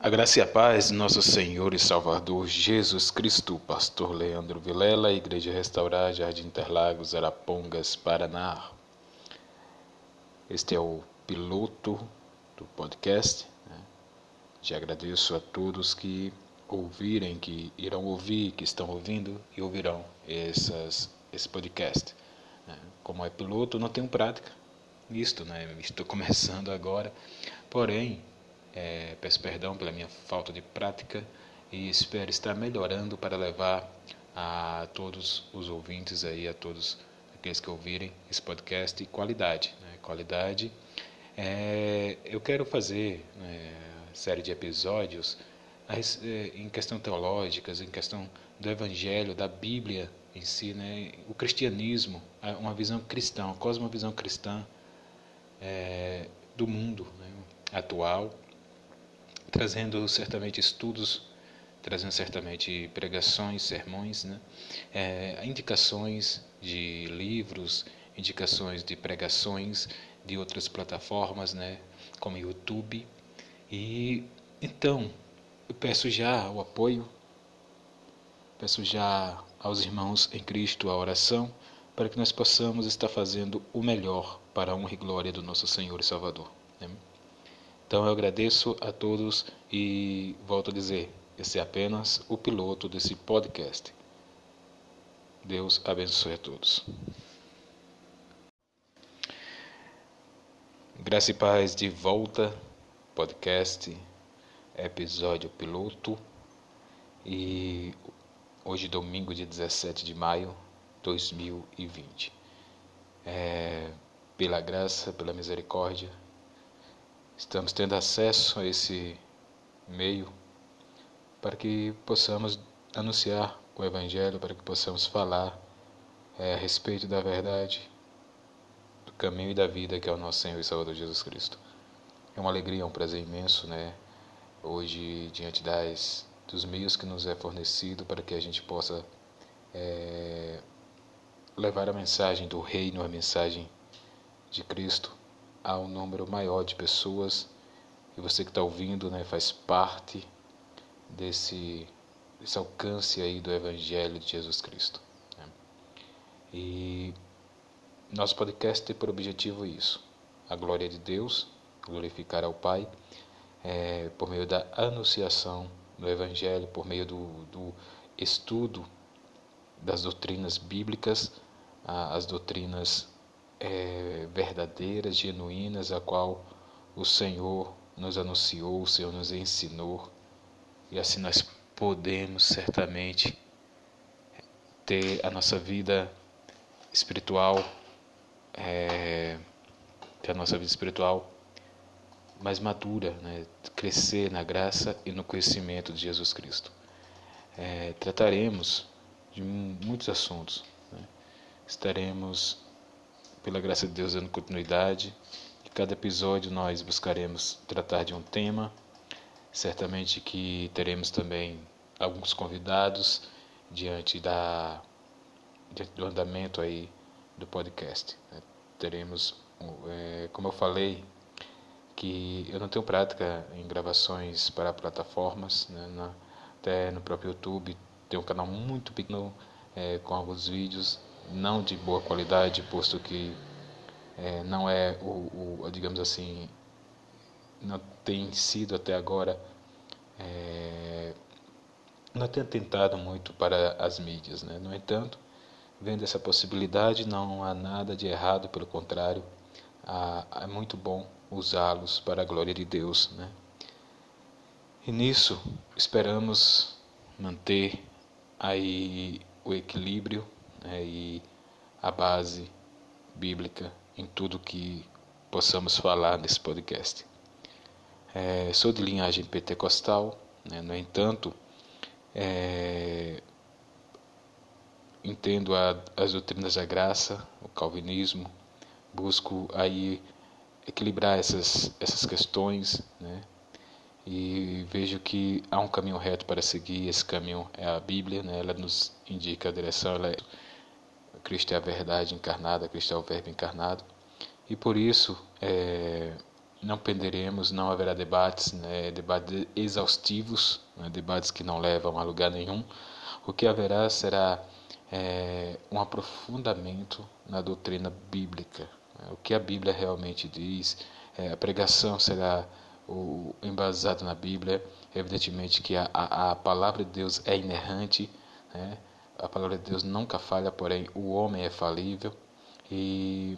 A graça e a paz de nosso Senhor e Salvador Jesus Cristo, Pastor Leandro Vilela, Igreja Restaurar, Jardim Interlagos, Arapongas, Paraná. Este é o piloto do podcast. Né? Já agradeço a todos que ouvirem, que irão ouvir, que estão ouvindo e ouvirão essas, esse podcast. Né? Como é piloto, não tenho prática nisto, né? Estou começando agora, porém é, peço perdão pela minha falta de prática e espero estar melhorando para levar a todos os ouvintes aí, a todos aqueles que ouvirem esse podcast, qualidade. Né? Qualidade. É, eu quero fazer né, série de episódios é, em questão teológicas, em questão do Evangelho, da Bíblia em si, né? o cristianismo, uma visão cristã, uma cosmovisão cristã é, do mundo né? atual trazendo certamente estudos, trazendo certamente pregações, sermões, né? É, indicações de livros, indicações de pregações de outras plataformas, né? Como YouTube. E então eu peço já o apoio, peço já aos irmãos em Cristo a oração para que nós possamos estar fazendo o melhor para a honra e glória do nosso Senhor e Salvador. Amém? Então eu agradeço a todos e volto a dizer, esse é apenas o piloto desse podcast. Deus abençoe a todos. Graça e paz de volta, podcast, episódio piloto. E hoje, domingo, dia 17 de maio de 2020. É, pela graça, pela misericórdia estamos tendo acesso a esse meio para que possamos anunciar o Evangelho, para que possamos falar é, a respeito da verdade, do caminho e da vida que é o nosso Senhor e Salvador Jesus Cristo. É uma alegria, é um prazer imenso, né? Hoje, diante das, dos meios que nos é fornecido para que a gente possa é, levar a mensagem do Reino, a mensagem de Cristo a um número maior de pessoas e você que está ouvindo né, faz parte desse, desse alcance aí do Evangelho de Jesus Cristo. Né? E nosso podcast tem por objetivo isso, a glória de Deus, glorificar ao Pai, é, por meio da anunciação do Evangelho, por meio do, do estudo das doutrinas bíblicas, as doutrinas é, verdadeiras, genuínas, a qual o Senhor nos anunciou, o Senhor nos ensinou, e assim nós podemos certamente ter a nossa vida espiritual, é, ter a nossa vida espiritual mais madura, né? crescer na graça e no conhecimento de Jesus Cristo. É, trataremos de muitos assuntos. Né? Estaremos pela graça de Deus, dando continuidade. Em cada episódio nós buscaremos tratar de um tema. Certamente que teremos também alguns convidados diante da diante do andamento aí do podcast. Né? Teremos, é, como eu falei, que eu não tenho prática em gravações para plataformas, né? Na, até no próprio YouTube tem um canal muito pequeno é, com alguns vídeos não de boa qualidade, posto que é, não é o, o, digamos assim, não tem sido até agora, é, não tem tentado muito para as mídias. Né? No entanto, vendo essa possibilidade, não há nada de errado, pelo contrário, há, é muito bom usá-los para a glória de Deus. Né? E nisso esperamos manter aí o equilíbrio né, e a base bíblica em tudo que possamos falar nesse podcast. É, sou de linhagem pentecostal, né, no entanto, é, entendo a, as doutrinas da graça, o calvinismo, busco aí equilibrar essas, essas questões, né, e vejo que há um caminho reto para seguir. Esse caminho é a Bíblia, né? ela nos indica a direção. Ela é, Cristo é a verdade encarnada, Cristo é o Verbo encarnado. E por isso é, não perderemos, não haverá debates, né, debates exaustivos, né, debates que não levam a lugar nenhum. O que haverá será é, um aprofundamento na doutrina bíblica, o que a Bíblia realmente diz. É, a pregação será o, embasada na Bíblia. Evidentemente que a, a, a palavra de Deus é inerrante, né, a palavra de Deus nunca falha, porém o homem é falível e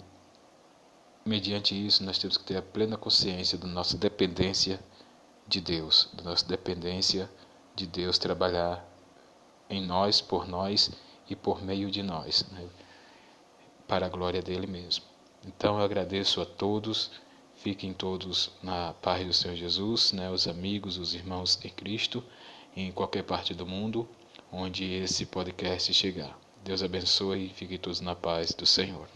mediante isso nós temos que ter a plena consciência da nossa dependência de Deus, da nossa dependência de Deus trabalhar em nós, por nós e por meio de nós, né? para a glória dele mesmo. Então eu agradeço a todos, fiquem todos na paz do Senhor Jesus, né? os amigos, os irmãos em Cristo, em qualquer parte do mundo onde esse podcast chegar. Deus abençoe e fiquem todos na paz do Senhor.